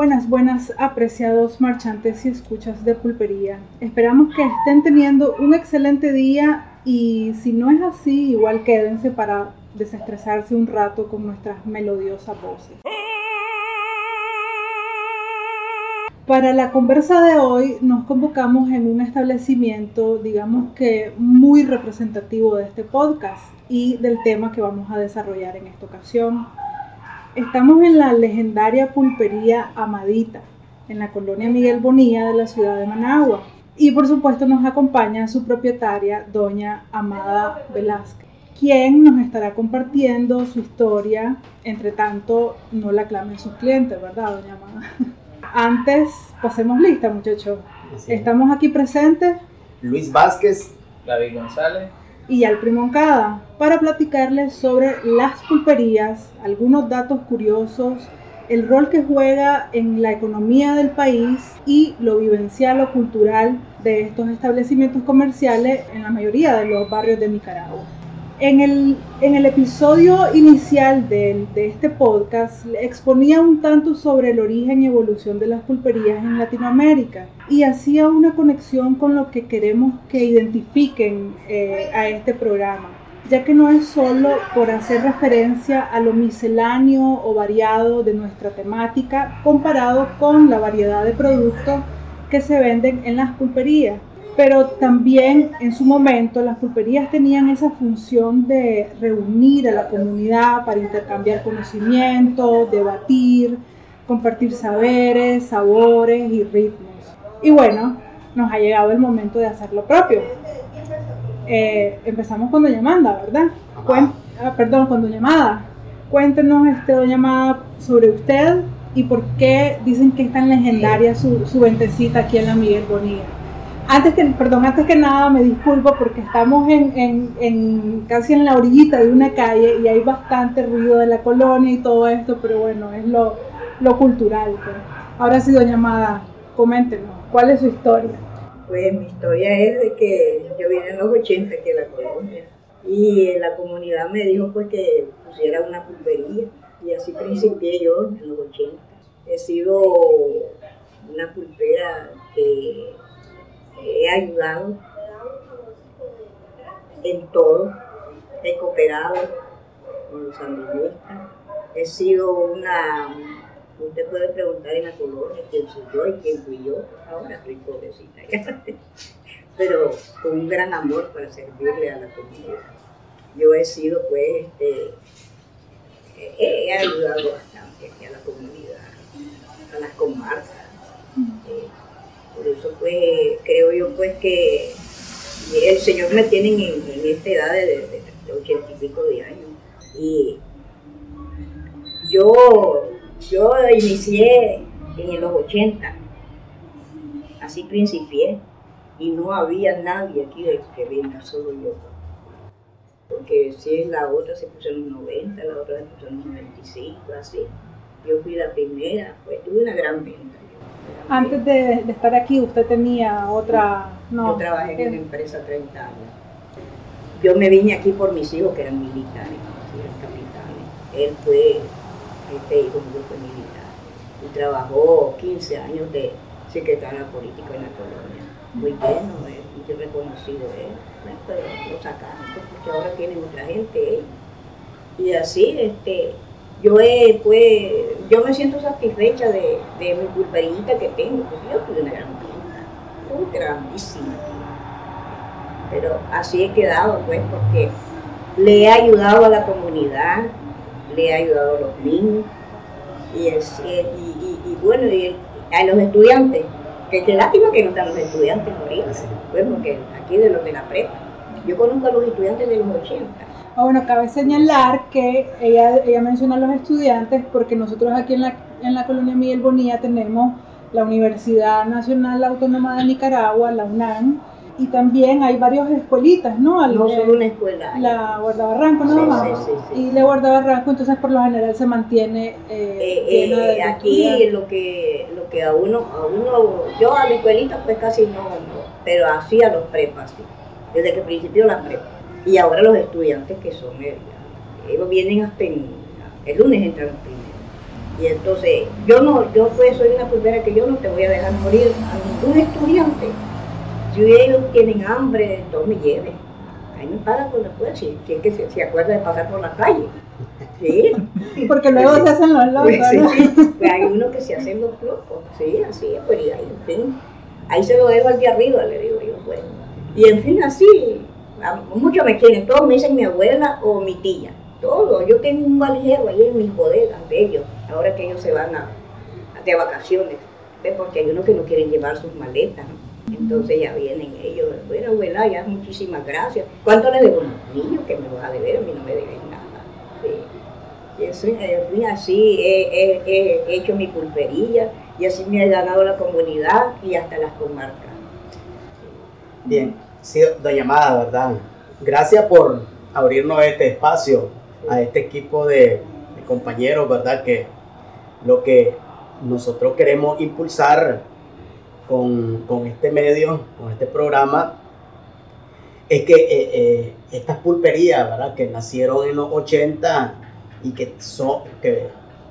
Buenas, buenas, apreciados marchantes y escuchas de pulpería. Esperamos que estén teniendo un excelente día y si no es así, igual quédense para desestresarse un rato con nuestras melodiosas voces. Para la conversa de hoy nos convocamos en un establecimiento, digamos que muy representativo de este podcast y del tema que vamos a desarrollar en esta ocasión. Estamos en la legendaria pulpería Amadita, en la colonia Miguel Bonilla de la ciudad de Managua. Y por supuesto nos acompaña su propietaria, doña Amada Velázquez, quien nos estará compartiendo su historia. Entre tanto, no la clamen sus clientes, ¿verdad, doña Amada? Antes, pasemos lista, muchachos. Estamos aquí presentes. Luis Vázquez, David González y al Primoncada para platicarles sobre las pulperías, algunos datos curiosos, el rol que juega en la economía del país y lo vivencial o cultural de estos establecimientos comerciales en la mayoría de los barrios de Nicaragua. En el, en el episodio inicial de, de, este podcast exponía un tanto sobre el origen y evolución de las pulperías en Latinoamérica y hacía una conexión con lo que queremos que identifiquen eh, a este programa, ya que no es solo por hacer referencia a lo misceláneo o variado de nuestra temática comparado con la variedad de productos que se venden en las pulperías pero también en su momento las pulperías tenían esa función de reunir a la comunidad para intercambiar conocimiento, debatir, compartir saberes, sabores y ritmos. Y bueno, nos ha llegado el momento de hacer lo propio. Eh, empezamos con Doña ¿verdad? Ah, perdón, con Doña Amada. Cuéntenos, este, Doña Amada, sobre usted y por qué dicen que es tan legendaria su, su ventecita aquí en la Miguel Bonilla. Antes que, perdón, antes que nada me disculpo porque estamos en, casi en la orillita de una calle y hay bastante ruido de la colonia y todo esto, pero bueno, es lo, cultural. Pues. Ahora sí, doña Amada, coméntenos, ¿cuál es su historia? Pues mi historia es de que yo vine en los 80 aquí a la colonia y la comunidad me dijo pues que pusiera una pulpería y así principié yo en los 80. He sido he ayudado en todo, he cooperado con los sandinistas, he sido una, usted puede preguntar en la colonia quién soy yo y quién fui yo, ahora estoy pobrecita pero con un gran amor para servirle a la comunidad. Yo he sido pues, este, he, ayudado bastante aquí a la comunidad, a las comarcas. Por eso pues creo yo pues que el Señor me tiene en, esta edad de, ochenta y pico de años. Y yo, yo inicié en los 80, así principié, y no había nadie aquí de que venga, solo yo. Porque si la otra se puso en los 90, la otra se puso en los 95, así. Yo fui la primera, pues tuve una gran venta. Antes de, estar aquí, usted tenía otra... No, yo trabajé en una empresa 30 años. Yo me vine aquí por mis hijos que eran militares, capitanes. Él fue, este hijo mío fue militar y trabajó 15 años de secretario político en la colonia. Muy bien, muy reconocido él. pero lo sacaron porque ahora tienen otra gente. Y así, este, yo pues, yo me siento satisfecha de, de mi pulperita que tengo, porque yo tuve una gran tienda, grandísima Pero así he quedado, pues, porque le he ayudado a la comunidad, le he ayudado a los niños, y, y, bueno, y a los estudiantes, que qué lástima que no están los estudiantes ahorita, pues, porque aquí de los de la prepa. Yo conozco a los estudiantes de los 80 Ah, bueno, cabe señalar que ella, ella menciona a los estudiantes porque nosotros aquí en la, en la colonia Miguel Bonilla tenemos la Universidad Nacional Autónoma de Nicaragua, la UNAM, y también hay varias escuelitas, ¿no? no solo una escuela. La Guardabarranco, ¿no? Sí, sí, sí, y la Guardabarranco, entonces por lo general se mantiene eh, eh, eh Aquí lo que, lo que a uno, a uno, yo a la escuelita pues casi no, no pero así a los prepas, sí, desde que principio la prepa. Y ahora los estudiantes que son, ellos vienen hasta el lunes entran los primeros. Y entonces, yo no, yo pues soy una pulpera que yo no te voy a dejar morir a ningún estudiante. Si ellos tienen hambre, entonces me lleven. Ahí me pagan con la si, si es que se, se acuerda de pasar por la calle. Sí. Porque luego se hacen los locos. Pues, ¿no? sí, pues hay unos que se hacen los locos, sí, así es, pues y ahí, en fin, ahí se lo dejo al de arriba, le digo yo, pues. Y en fin, así, muchos me quieren, todos me dicen mi abuela o mi tía, todos, yo tengo un valijero ahí en mis bodegas de ellos, ahora que ellos se van a, de vacaciones, porque hay unos que no quieren llevar sus maletas, ¿no? entonces ya vienen ellos, bueno abuela, ya muchísimas gracias, ¿cuánto le debo? Niño, que me vas a deber, a mí no me debes nada, sí. Y eso, así, he, he- he hecho mi pulpería y así me ha ganado la comunidad y hasta las comarcas. Bien, sí, doña Amada, ¿verdad? Gracias por abrirnos este espacio a este equipo de, compañeros, ¿verdad? Que lo que nosotros queremos impulsar con, con este medio, con este programa, es que eh, eh, estas pulperías, ¿verdad? Que nacieron en los 80 y que son, que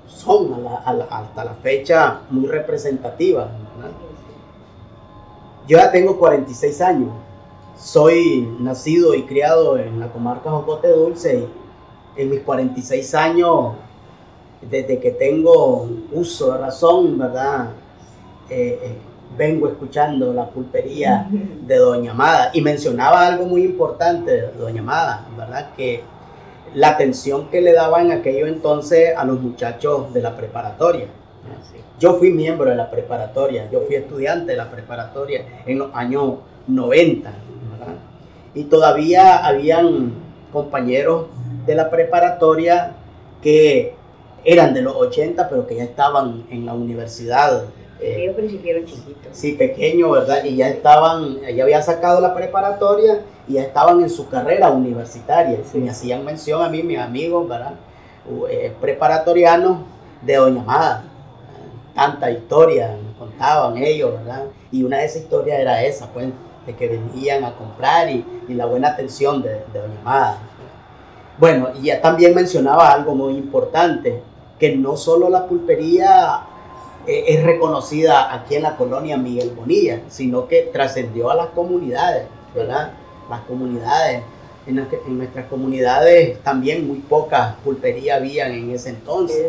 son hasta la fecha muy representativas, ¿verdad? Yo ya tengo 46 años. Soy nacido y criado en la comarca Jocote Dulce y en mis 46 años, desde que tengo uso de razón, ¿verdad? Eh, eh, vengo escuchando la pulpería de Doña Amada y mencionaba algo muy importante de Doña Amada, ¿verdad? Que la atención que le daba en aquello entonces a los muchachos de la preparatoria. Yo fui miembro de la preparatoria, yo fui estudiante de la preparatoria en los años 90, ¿verdad? Y todavía habían compañeros de la preparatoria que eran de los 80, pero que ya estaban en la universidad. eh, Ellos principiaron chiquitos. Sí, pequeño, ¿verdad? Y ya estaban, ya había sacado la preparatoria y ya estaban en su carrera universitaria. Me hacían mención a mí, mis amigos, ¿verdad? Eh, preparatorianos de Doña Amada. Tanta historia me contaban ellos, ¿verdad? Y una de esas historias era esa, pues, que venían a comprar y, la buena atención de, de. Bueno, y ya también mencionaba algo muy importante, que no solo la pulpería eh, es reconocida aquí en la colonia Miguel Bonilla, sino que trascendió a las comunidades, ¿verdad? Las comunidades. En, las que- en nuestras comunidades también muy pocas pulperías habían en ese entonces.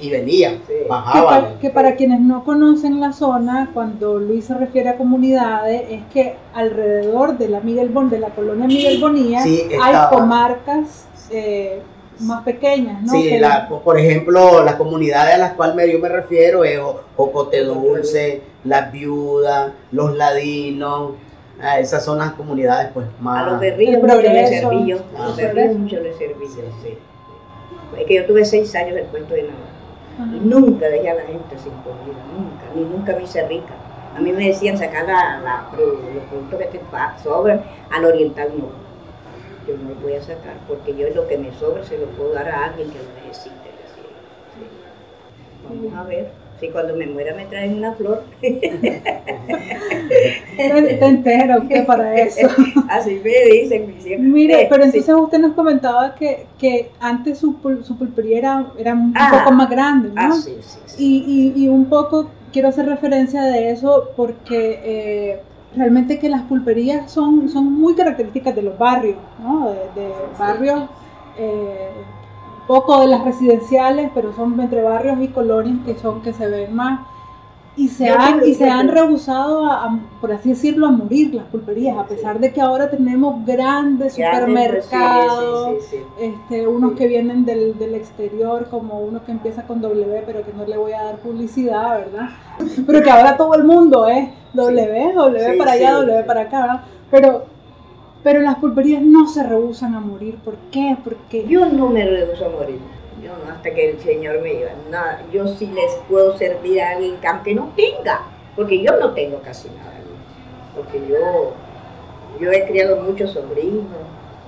Y, y venían, Sí. Que, bajaban. para, que para quienes no conocen la zona, cuando Luis se refiere a comunidades, es que alrededor de la Miguel Bon, de la colonia Miguel Bonilla, Sí, hay comarcas eh, más pequeñas, ¿no? Sí, Que- la- por ejemplo, las comunidades a las cuales yo me refiero es Jocote Dulce, Las Viudas, Los Ladinos, ah, esas son las comunidades pues más... A los berrillos mucho les serví yo. A los berrillos mucho les serví yo, sí. Es que yo tuve seis años del puesto de Navarra. Y nunca dejé a la gente sin comida, nunca, ni nunca me hice rica. A mí me decían sacar la, la- los productos que te sobran, al oriental no. Yo no los voy a sacar porque yo lo que me sobra se lo puedo dar a alguien que lo necesite. decía yo, sí. Vamos a ver si cuando me muera me traen una flor. Te, te entera usted para eso. Así me dicen, dicen. Mire, eh, pero sí. entonces usted nos comentaba que, que antes su, pul- su pulpería era, era un Ah. poco más grande, ¿no? Ah, sí, sí, sí. Y, y, y un poco quiero hacer referencia de eso porque eh, realmente que las pulperías son, son muy características de los barrios, ¿no? De, de barrios, eh, poco de las residenciales, pero son entre barrios y colonias que son que se ven más. Y se, Yo han, y se han rehusado, a, a, por así decirlo, a morir las pulperías, a pesar de que ahora tenemos grandes Grandes, supermercados, sí, sí, sí, sí. este, unos que vienen del, del exterior, como uno que empieza con W, pero que no le voy a dar publicidad, ¿verdad? Pero que ahora todo el mundo es W, W para allá, W para acá, ¿verdad? Pero, pero las pulperías no se rehusan a morir. ¿Por qué? Porque Yo no me rehuso a morir. Yo no, hasta que el Señor me diga, nada, yo sí les puedo servir a alguien que aunque no tenga, porque yo no tengo casi nada. Porque yo, yo he criado muchos sobrinos,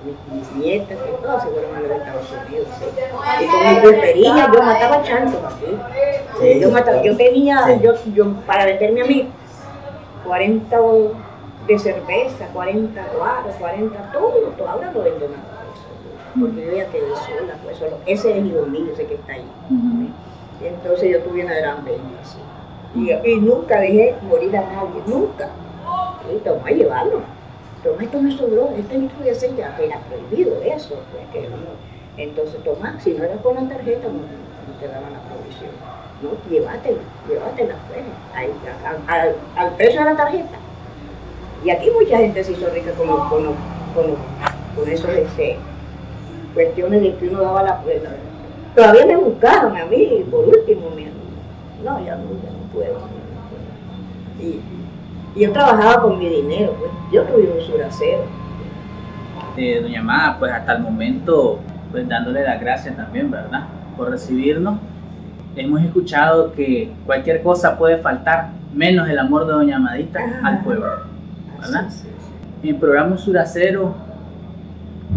mis, mis nietas, que todas se fueron a los Estados Unidos. ¿sí? Y con mi pulpería yo mataba chanchos aquí. Sí, Yo, mataba, yo tenía, Sí. yo, yo, para venderme a mí, 40 de cerveza, 40 guaros, 40, todo, todo, ahora de eso, porque yo ya quedé sola, pues solo, ese es el hijo mío, ese que está ahí. Ujú. Y entonces yo tuve una gran bendición. Y, y nunca dejé morir a nadie, nunca. Y toma llevarlo. Toma, esto me sobró, este litro de aceite era prohibido eso. Pues, que entonces toma, si no era con la tarjeta, no, no te daban la provisión. No, llévatela, llévatela, pues, ahí, al, al, precio de la tarjeta. Y aquí mucha gente se hizo rica con, con, con, con esos este, cuestiones de que uno daba la prueba. Todavía me buscaron a mí, por último, me, no, ya no, ya no puedo. Y, yo trabajaba con mi dinero, pues. yo tuve un suracero. Eh, doña Amada, pues hasta el momento, pues dándole las gracias también, ¿verdad? Por recibirnos. Hemos escuchado que cualquier cosa puede faltar, menos el amor de Doña Amadita al pueblo, ¿verdad? En el programa Suracero,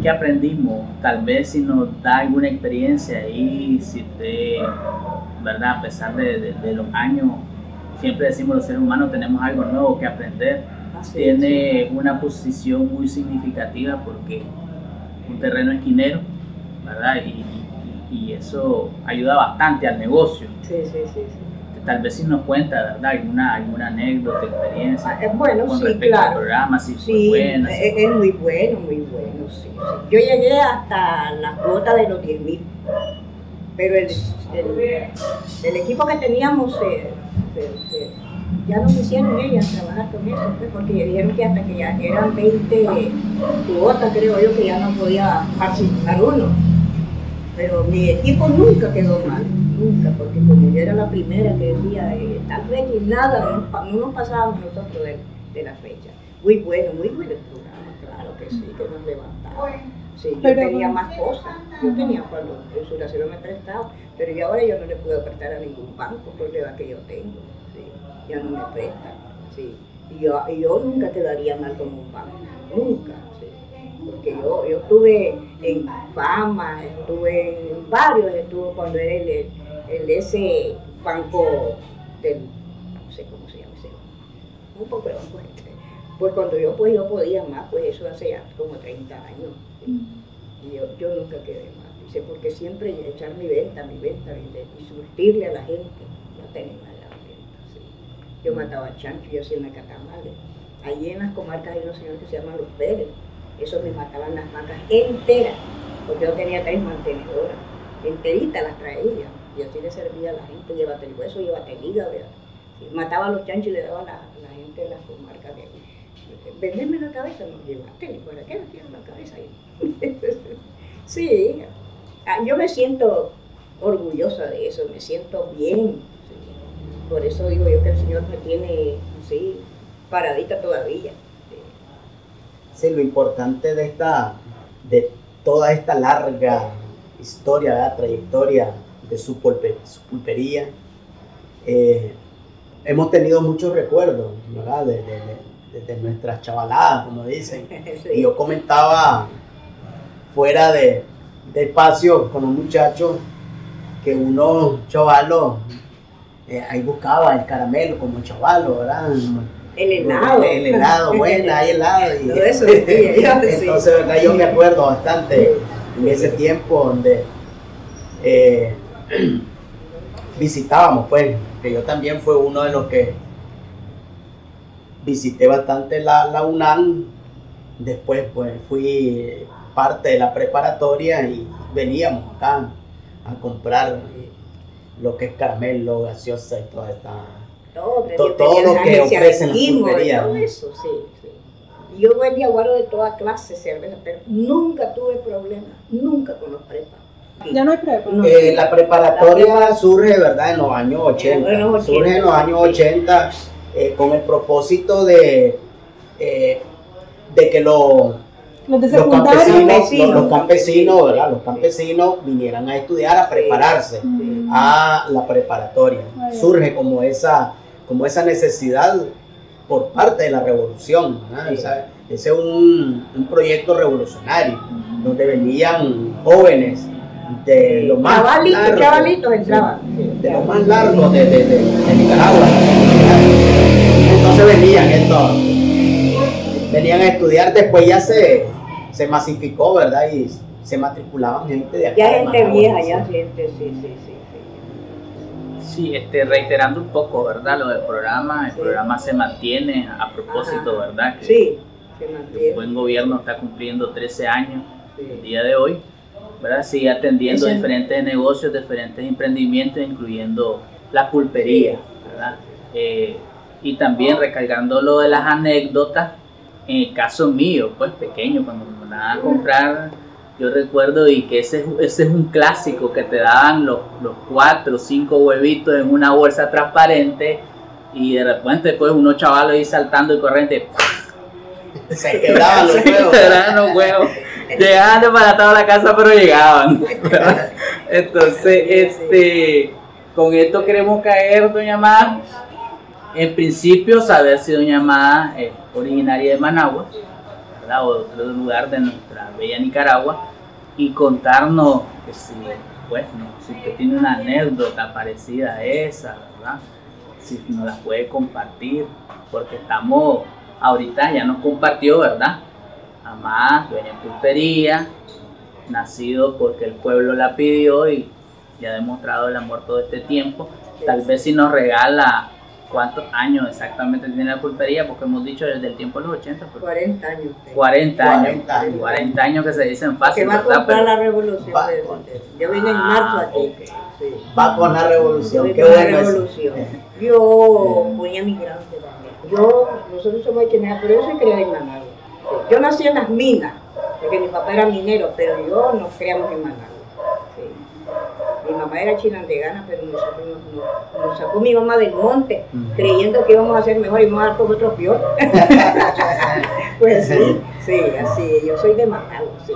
¿qué aprendimos? Tal vez si nos da alguna experiencia ahí, si te, ¿verdad? A pesar de, de los años siempre decimos los seres humanos tenemos algo nuevo que aprender. Tiene una posición muy significativa porque un terreno esquinero, ¿verdad? Y, eso ayuda bastante al negocio. Sí, sí, sí. Tal vez si nos cuenta, ¿verdad? Alguna, alguna anécdota, experiencia. Ah, es bueno, con sí, respecto claro. al programa, si sí, buena. Es, es, muy bueno, muy bueno, sí, Yo llegué hasta la cuota de los 10 mil, pero el, el, equipo que teníamos... Eh, ya no quisieron ellas trabajar con eso, pues, porque dijeron que hasta que ya eran 20 cuotas, creo yo, que ya no podía participar uno. Pero mi equipo nunca quedó mal, nunca, porque como yo era la primera que decía, eh, tal vez y nada, no, nos pasábamos nosotros de, la fecha. Muy bueno, muy bueno el programa, claro que sí, que nos levantaba. Sí, yo tenía más cosas, yo tenía cuando el suracero me prestaba, pero yo ahora yo no le puedo prestar a ningún banco por la edad que yo tengo ya no me prestan. Sí. Y yo, yo nunca quedaría mal con un banco, nunca. Porque yo, yo estuve en fama, estuve en varios, estuve cuando era el, el, ese banco del, no sé cómo se llama ese un poco de banco este. Pues cuando yo pues yo podía más, pues eso hace ya como 30 años. Y yo, yo nunca quedé mal. Dice, porque siempre echar mi venta, mi venta, y surtirle a la gente, no tenía nada. Yo mataba chancho y hacía una catamales. Allí en las comarcas hay unos señores que se llaman los Pérez. Esos me mataban las vacas enteras, porque yo tenía tres mantenedoras. Enteritas las traía. Y así le servía a la gente, llévate el hueso, llévate el hígado. mataba a los chanchos y le daba a la, la gente de las comarcas de Venderme la cabeza, no, llévate, ¿para qué me tienes la cabeza ahí? sí, ah, yo me siento orgullosa de eso, me siento bien por eso digo yo que el Señor me tiene así paradita todavía. Sí, lo importante de esta, de toda esta larga historia, trayectoria de su, pulpería, eh, hemos tenido muchos recuerdos, ¿verdad? De, nuestras chavaladas, como dicen. Y yo comentaba fuera de, espacio con un muchacho que unos chavalos eh, ahí buscaba el caramelo como chavalo, ¿verdad? El helado. El, helado, bueno, hay helado. Y, Todo eso, entonces, ¿verdad? Yo me acuerdo bastante en ese tiempo donde eh, visitábamos, pues, que yo también fue uno de los que visité bastante la, la UNAM. Después, pues, fui parte de la preparatoria y veníamos acá a comprar lo que es caramelo, gaseosa y toda esta... Todo, todo, lo que ofrecen las pulperías. Todo eso, sí, sí. Yo vendía guaro de toda clase cerveza, pero nunca tuve problemas, nunca con los prepas. Ya no hay prepa. Eh, la preparatoria surge, ¿verdad?, en los años 80. surge en los años 80 eh, con el propósito de, eh, de que los los, campesinos, los, campesinos, ¿verdad? Los campesinos vinieran a estudiar, a prepararse a la preparatoria. Surge como esa, como esa necesidad por parte de la revolución. ese es un, un, proyecto revolucionario donde venían jóvenes de lo más largo, entraban. de lo más largo de, de, de, Nicaragua. Entonces venían estos, venían a estudiar, después ya se se masificó, ¿verdad? Y se matriculaban gente de acá. Ya gente vieja, ya gente, sí, sí, sí. Sí, este, reiterando un poco, ¿verdad? Lo del programa, el Sí. programa se mantiene a propósito, Ajá. ¿verdad? Que Sí, se el mantiene. buen gobierno está cumpliendo 13 años el día de hoy, ¿verdad? Sigue atendiendo diferentes negocios, diferentes emprendimientos, incluyendo la pulpería, ¿verdad? Eh, y también recargando lo de las anécdotas, en el caso mío, pues pequeño, cuando me mandaban a comprar, yo recuerdo y que ese, es- ese es un clásico, que te daban los, los cuatro o cinco huevitos en una bolsa transparente y de repente pues unos chavalos ahí saltando y corriente, Se quebraban los se huevos. quebraban los huevos. Llegaban desbaratados a la casa, pero llegaban. Entonces, este, con esto queremos caer, doña Má. En principio, saber si doña Má es originaria de Managua, ¿verdad? o de otro lugar de nuestra bella Nicaragua, y contarnos que si, pues, no, si usted tiene una anécdota parecida a esa, ¿verdad? Si nos la puede compartir, porque estamos, ahorita ya nos compartió, ¿verdad? Amás, dueña de pulpería, nacido porque el pueblo la pidió y, y ha demostrado el amor todo este tiempo. Tal vez si nos regala cuántos años exactamente tiene la pulpería, porque hemos dicho desde el tiempo de los 80, pues, 40 años. usted. 40 años, 40 años. 40 años que se dicen Que fácil, va a comprar Pero- la revolución. Va- de- Yo vine en marzo Ah, aquí. ok. Sí. Va con la revolución. Yo Qué con bueno la revolución. Yo ponía migrante también. Yo, nosotros somos haitianos, pero yo soy criada en Managua. Yo nací en las minas, porque mi papá era minero, pero yo nos criamos en Managua. Sí. Mi mamá era chinandegana, pero nosotros nos, nos- nos sacó mi mamá del monte, creyendo que íbamos a ser mejor y vamos a dar como otro peor. pues sí, sí, así, yo soy de Managua, sí.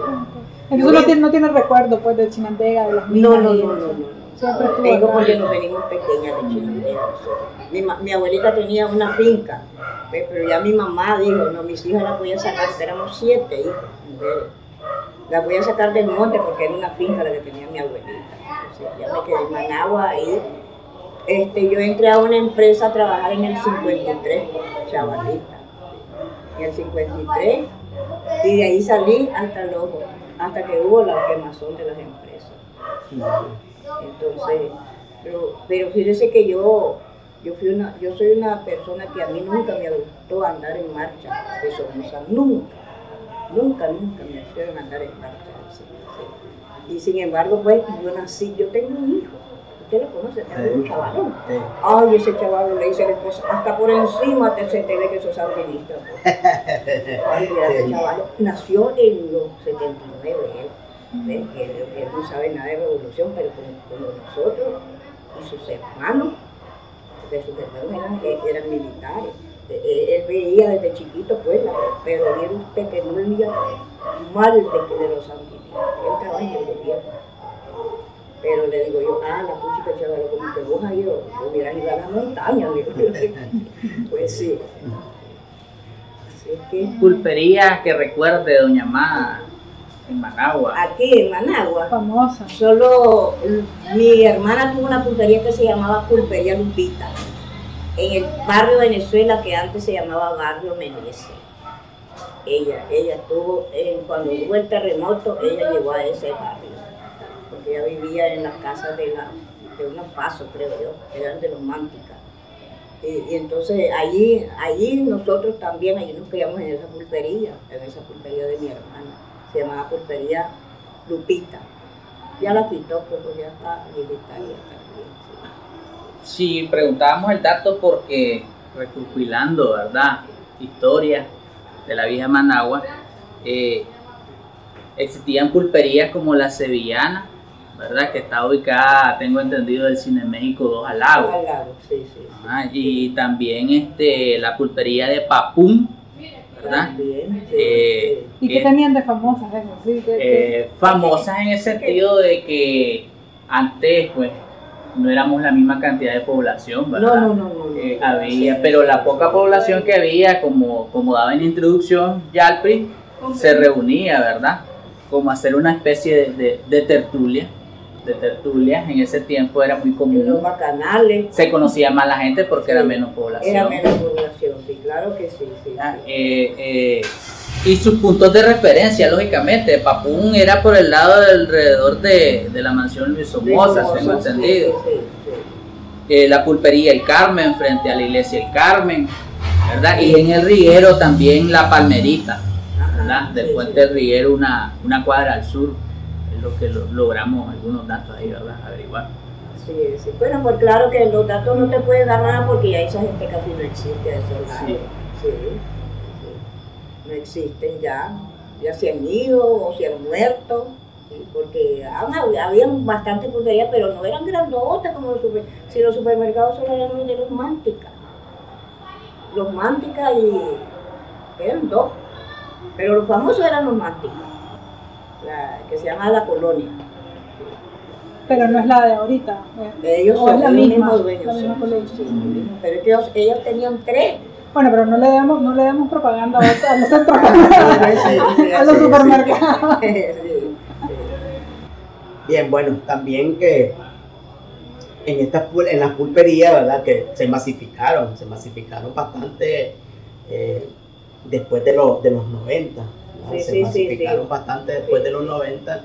Entonces no tiene, no tiene recuerdo pues de Chinandega, de las minas no, no, no, no. Siempre estuvo Tengo acá. porque nos venimos pequeñas de nosotros. Mi, abuelita tenía una finca, ¿ves? pero ya mi mamá dijo, no, mis hijas las voy a sacar, éramos siete hijos, mujeres. Las voy a sacar del monte porque era una finca la que tenía mi abuelita. Entonces ya me quedé en Managua ahí. Este, yo entré a una empresa a trabajar en el 53, chavalita. En el 53, y de ahí salí hasta luego, hasta que hubo la quemazón de las empresas. Entonces, pero, pero fíjese que yo, yo, fui una, yo soy una persona que a mí nunca me gustó andar en marcha de Somoza, nunca, nunca, nunca me hicieron andar en marcha. sí, sí. Y sin embargo, pues yo nací, yo tengo un hijo, usted lo conoce, tengo un chavalón. Ay, ese chaval le dice a la esposa, hasta por encima te se entere que sos sandinista. Ay, mira, ese chaval nació en los 79, él. ¿Ves? Él, él no sabe nada de revolución, pero como, como nosotros y sus hermanos, porque sus hermanos eran, eh, eran militares. Eh, eh, Él veía desde chiquito, pues, pero que no leía mal de, de los sandinistas. Él trabaja en el gobierno. Pero le digo yo, ah, la puchica chaval, como que vos has ido, hubieras ido a la montaña, le digo. Pues sí. Así que Pulpería que recuerde Doña Má en Managua. aquí en Managua, Famosa. solo mm, mi hermana tuvo una pulpería que se llamaba Pulpería Lupita, en el barrio Venezuela que antes se llamaba Barrio Menezes. Ella, ella estuvo, en- cuando hubo el terremoto, ella llegó a ese barrio, porque ella vivía en las casas de, la, de unos pasos, creo yo, que eran de los Mánticas. Y, y entonces allí, allí nosotros también, allí nos criamos en esa pulpería, en esa pulpería de mi hermana, se llamaba Pulpería Lupita. Ya la quitó, pues ya está viejita ya también. Sí, preguntábamos el dato porque recopilando, ¿verdad? Historia de la vieja Managua, eh, existían pulperías como la Sevillana, ¿verdad? Que está ubicada, tengo entendido, del Cine México 2 al Sí. lago. Al lago, sí, sí. Ajá, y también este, la pulpería de Papún, ¿verdad? Eh, ¿Y qué que- tenían de famosas eso? Sí, eh, famosas en el sentido de que antes, pues, no éramos la misma cantidad de población. ¿verdad? No, no, no, no. no. Eh, había, pero la poca población que había, como, como daba en la introducción Yalpri, se reunía, ¿verdad? Como hacer una especie de, de- de tertulia, de tertulia, en ese tiempo era muy En los común. bacanales Se conocía más la gente porque era menos población. era menos población, sí, claro que sí, sí. Ah, sí. eh, eh, y sus puntos de referencia, lógicamente, Papún era por el lado del alrededor de, de la mansión Luis Somoza, tengo sí, entendido. sí, sí, eh, la pulpería El Carmen frente a la iglesia El Carmen, ¿verdad? Y en el Riguero también la Palmerita, ¿verdad? Del puente del Riguero una, una cuadra al sur, lo que logramos algunos datos ahí, ¿verdad? Averiguar. Sí, sí. Bueno, pues claro que los datos no te pueden dar nada porque ya esa gente casi no existe a esos sí. sí. No existen ya. Ya se han ido o se han muerto porque habían bastante pulperías, pero no eran grandotas como los supermercados. Si los supermercados solo eran los de los mánticas. Los mánticas y eran dos. Pero los famosos eran los mánticas, la, que se llama la colonia. Pero no es la de ahorita. Ellos son la misma, dueños. pero es que ellos, ellos tenían tres. Bueno, pero no le demos, no le demos propaganda a los centros, a los supermercados. Bien, bueno, también que en, estas, en las pulperías, ¿verdad? Que se masificaron, se masificaron bastante eh, después de, los de los 90. Se masificaron bastante después de los 90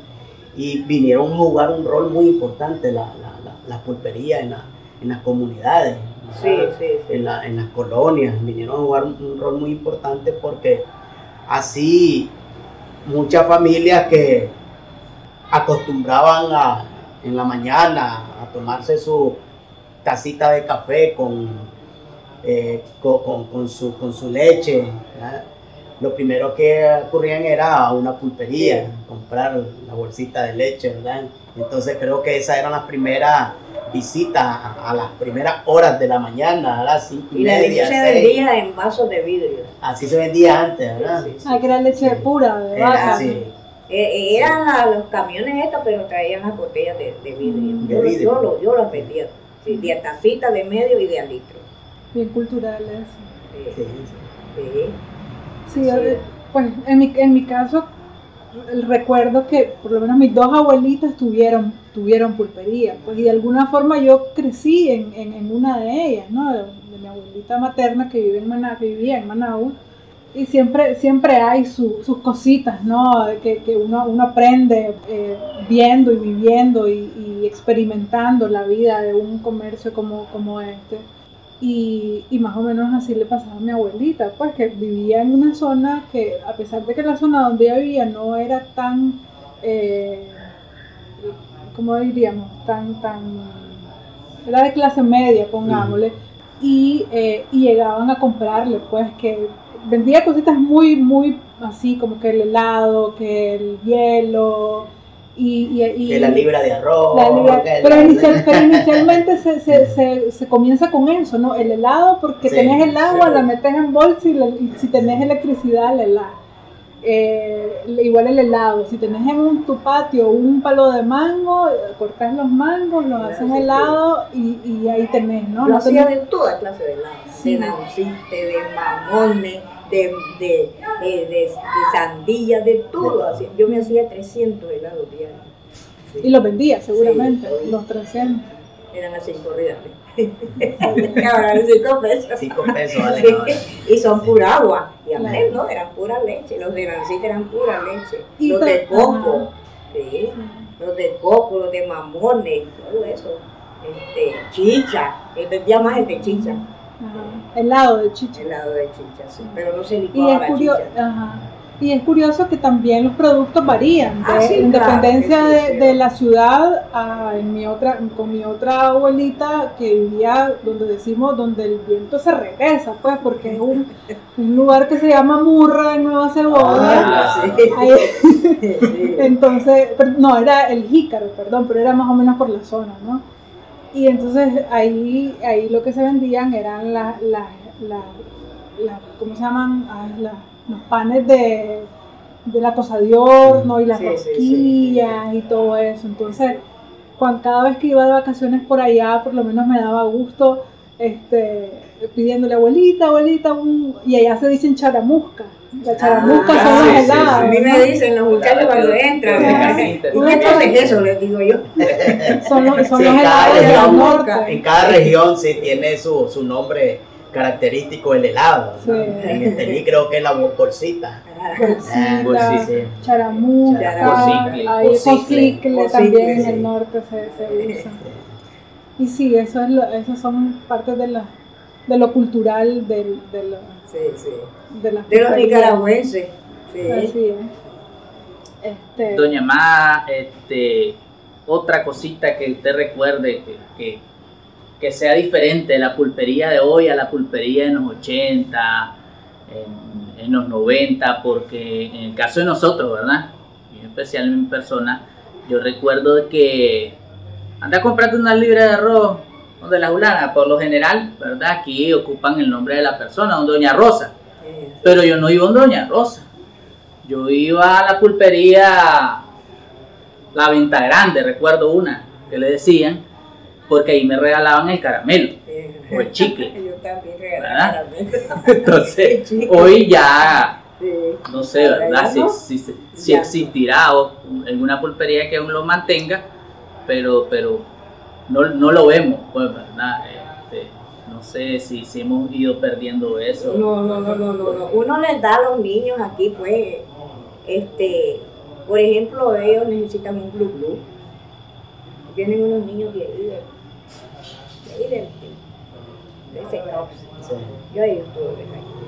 y vinieron a jugar un rol muy importante las la, pulperías en, en las comunidades, en, en, las colonias, vinieron a jugar un rol muy importante porque así muchas familias que acostumbraban a, en la mañana a tomarse su tacita de café con, eh, con, su, con su leche. Lo primero que ocurrían era a una pulpería, comprar la bolsita de leche, ¿verdad? Entonces creo que esas eran las primeras visitas a, las primeras horas de la mañana, a las cinco y, la leche se vendía en vasos de vidrio. Así se vendía antes, ¿verdad? Ah, que era leche pura, de vaca. Eh, eran los camiones estos, pero traían las botellas de, vidrio. yo, Yo, yo, las vendía, sí, de tacita, de medio y de al litro. Bien cultural eso. Sí, sí. sí. pues en mi, en mi caso, recuerdo que por lo menos mis dos abuelitas tuvieron, tuvieron pulpería, pues y de alguna forma yo crecí en, en, en una de ellas, ¿no? De, mi abuelita materna que, vive en que vivía en Manaus y siempre, siempre hay sus cositas, ¿no? Que, que uno, uno, aprende eh, viendo y viviendo y, experimentando la vida de un comercio como, como este. Y, y, más o menos así le pasaba a mi abuelita, pues que vivía en una zona que, a pesar de que la zona donde ella vivía no era tan, eh, ¿cómo diríamos? Tan, tan, era de clase media, pongámosle, y, eh, y llegaban a comprarle, pues que vendía cositas muy, muy así, como que el helado, que el hielo. Y, y, que la libra de arroz. pero, inicialmente se, se, se, se, comienza con eso, ¿no? El helado, porque tenés el agua, la metes en bolsa y, si tenés electricidad, el helado. Eh, igual el helado, si tenés en tu patio un palo de mango, cortás los mangos, los haces helado y, y, ahí tenés, ¿no? no hacía de toda clase de helado, de de mamones, de, de, de, de, sandía, de todo. yo me hacía 300 helados diarios. Y los vendía seguramente, los 300. Eran a 5 reales. Ahora 5 pesos. 5 pesos, vale. Y son pura agua. Y a claro. no, eran pura leche. Los de Nancita eran pura leche. Los de coco. Sí. Los de coco, los de mamones, todo eso. Este, chicha. Él vendía más el de chicha. Ajá. Helado de chicha. Helado de chicha, sí, pero no se licuaba y es Ajá. Y es curioso que también los productos varían, ah, de independencia de, la ciudad a en mi otra, con mi otra abuelita que vivía donde decimos donde el viento se regresa, pues, porque es un, un lugar que se llama Murra en Nueva Segovia. Ah, Entonces, no, era el jícaro, perdón, pero era más o menos por la zona, ¿no? Y entonces ahí, ahí lo que se vendían eran las, la, la, ¿cómo se llaman? los panes de, de la cosa de horno y las rosquillas y todo eso. Entonces, cuando, cada vez que iba de vacaciones por allá, por lo menos me daba gusto este, pidiéndole abuelita, abuelita, un, y allá se dicen charamusca. La ah, charamusca son los helados. A mí me dicen los muchachos cuando entran. ¿Un es eso? Les digo yo. son los, son los helados norte. En cada región sí tiene su, su nombre característico el helado. En Estelí creo que es la bolsita. Bolsita, charamusca, hay cocicle también en el norte se, se usa. Y sí, eso es lo, eso son partes de, la, de lo cultural del, de, lo, Sí, sí. de las De los nicaragüenses. Sí. Así es. Este, Doña Ma, este, otra cosita que usted recuerde que, que, que sea diferente de la pulpería de hoy a la pulpería de los 80, en, en los 90, porque en el caso de nosotros, ¿verdad? Y en especial en mi persona, yo recuerdo de que anda a comprarte una libra de arroz donde la Julana, por lo general, ¿verdad? Aquí ocupan el nombre de la persona, don Doña Rosa. Pero yo no iba a Doña Rosa. Yo iba a la pulpería La Venta Grande, recuerdo una, que le decían, porque ahí me regalaban el caramelo o el chicle. Yo también regalaba Entonces, hoy ya, Sí. no sé, ¿verdad? Si, si, si- si existirá o alguna pulpería que aún lo mantenga, pero, pero no, no lo vemos, pues, ¿verdad? Este, no sé si, si hemos ido perdiendo eso. No, no, no, no, no, no. Uno les da a los niños aquí, pues, este, por ejemplo, ellos necesitan un blue blue. Vienen unos niños de ahí, de, ese caos. Sí. Yo a ellos todos les ayudo.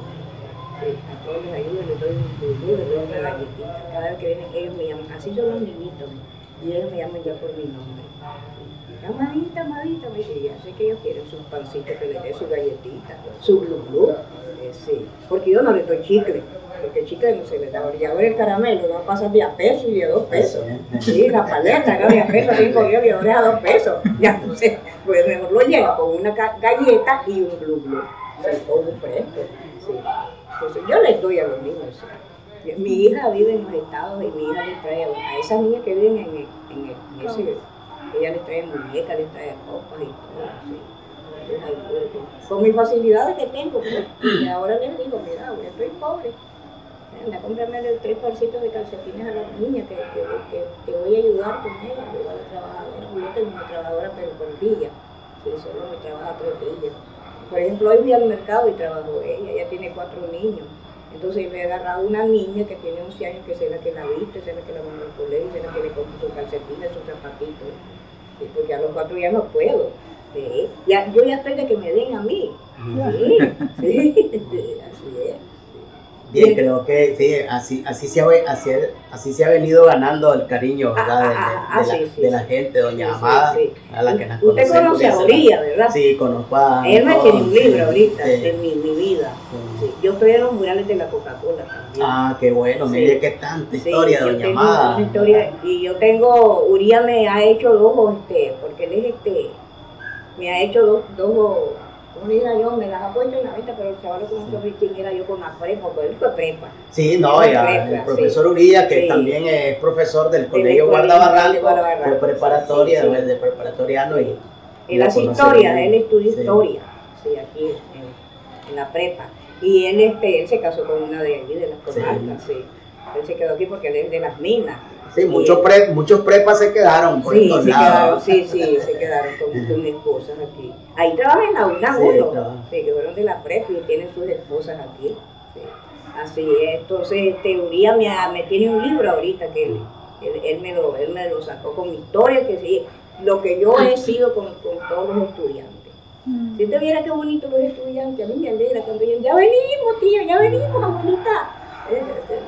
A todos les ayudo, les doy un blue blue, les doy una galletita. Cada vez que vienen, ellos me llaman, así son los niñitos, y ellos me llaman ya por mi nombre. Amadita, amadita, me dice, ya sé que ellos quieren sus pancitos que les dé su galletita, su blue blue. Eh, sí, porque yo no les doy chicle, porque chicle no se les da. Y ahora el caramelo va a pasar de a peso y de a dos pesos. Sí, la paleta era de a peso, cinco días y ahora es a dos pesos. Ya no sé, pues mejor lo lleva con una ga- galleta y un blue blue. O un fresco. Sí. Entonces yo les doy a los niños. Mi hija vive en los estados y mi hija les trae a esas niñas que viven en, el- en, el- en ese, ella les trae muñecas, les trae ropas y todo. sí. Les ayudo con- mis facilidades que tengo, pues. y ahora les digo, mira, ahora estoy pobre. Anda, cómprame tres parcitos de calcetines a las niñas que, que, que, que voy a ayudar con ellas. Yo a la trabajadora, yo tengo una trabajadora pero por día. Sí, solo me trabaja tres días. Por ejemplo, hoy fui al mercado y trabajó ella, ella tiene cuatro niños. Entonces le he agarrado una niña que tiene 11 años, que es la que la viste, es la que la manda al colegio, es la que le compra sus calcetines, sus zapatitos. Sí, porque a los cuatro ya no puedo. Sí, Ya, yo ya estoy de que me den a mí. Sí, sí, así es. Bien, creo que sí, así, así, se ha, ve- así, así se ha venido ganando el cariño ¿verdad? de, de- Ah, ah, ah, de la, de gente, doña Sí, sí, Amada, sí. a la que nos Usted conocemos conoce a Orilla, ¿verdad? Sí, conozco a Él me tiene un libro sí, ahorita sí. de mi, mi Yo estoy en los murales de la Coca-Cola también. Ah, qué bueno, Sí. mire qué tanta Sí, historia, doña Amada. historia, y yo tengo, Uriah me ha hecho dos, este, porque él es este, me ha hecho dos, dos, ¿cómo le diría yo? Me las ha puesto en la venta, pero el chaval como no sabía quién era yo con la prepa, porque él fue prepa. Sí, no, Sí, ya, prepa, el profesor Uriya, que Sí. también es profesor del Colegio Guardabarranco, fue preparatoria, sí, sí. de preparatoriano y... Él hace historia, él estudia Sí. historia, sí, aquí en, en la prepa. Y él, este, él se casó con una de allí, de las comarcas, sí. Él se quedó aquí porque él es de las minas. Sí, muchos, pre- muchos prepas se quedaron por Sí, estos se lados. quedaron, sí, sí, se quedaron con, con esposas aquí. Ahí trabaja en la UNAM Sí, uno, trabaja. sí, que fueron de la prepa y tienen sus esposas aquí. sí. Así es, entonces este, Uriah me, me tiene un libro ahorita que él, él, él me lo, él me lo sacó con mi historia, que sí, lo que yo he sido con, con todos los estudiantes. Mm. Si usted viera qué bonito los estudiantes, a mí me alegra cuando dicen, ya venimos, tía, ya venimos, abuelita. Eh,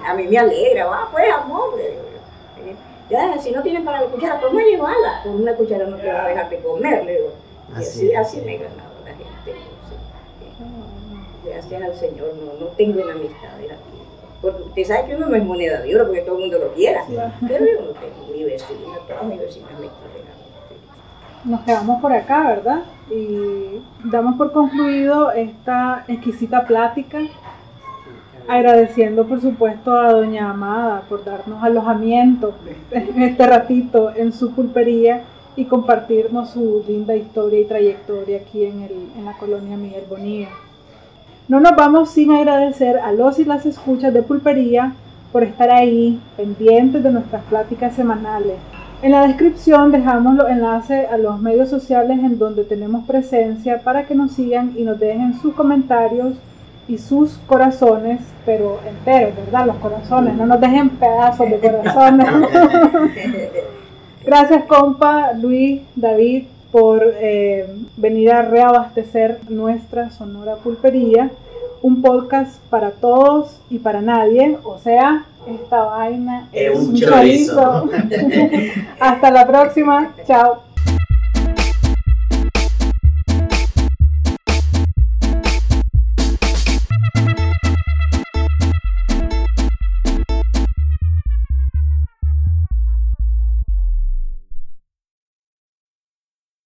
A mí me alegra, va, pues, amor. le digo yo. Eh, Ya, si no tienen para la cuchara, pues me llevarla. Con una cuchara no te va a dejar de comer, le digo. Y Así así, me he ganado la gente. sí. Eh, Gracias al Señor, no, no tengo enemistades aquí. Porque usted sabe que uno no es moneda de oro porque todo el mundo lo quiera. Sí. Pero yo no tengo mi vecina, todas mis vecinas me quieren. Nos quedamos por acá, ¿verdad? Y damos por concluido esta exquisita plática, agradeciendo por supuesto a Doña Amada por darnos alojamiento en este ratito en su pulpería y compartirnos su linda historia y trayectoria aquí en, el- en la colonia Miguel Bonilla. No nos vamos sin agradecer a los y las escuchas de pulpería por estar ahí, pendientes de nuestras pláticas semanales. En la descripción dejamos los enlaces a los medios sociales en donde tenemos presencia para que nos sigan y nos dejen sus comentarios y sus corazones, pero enteros, ¿verdad? Los corazones, no nos dejen pedazos de corazones. Gracias, compa, Luis, David, por eh, venir a reabastecer nuestra Sonora Pulpería, un podcast para todos y para nadie, o sea, esta vaina es, un chorizo. Hasta la próxima, chao.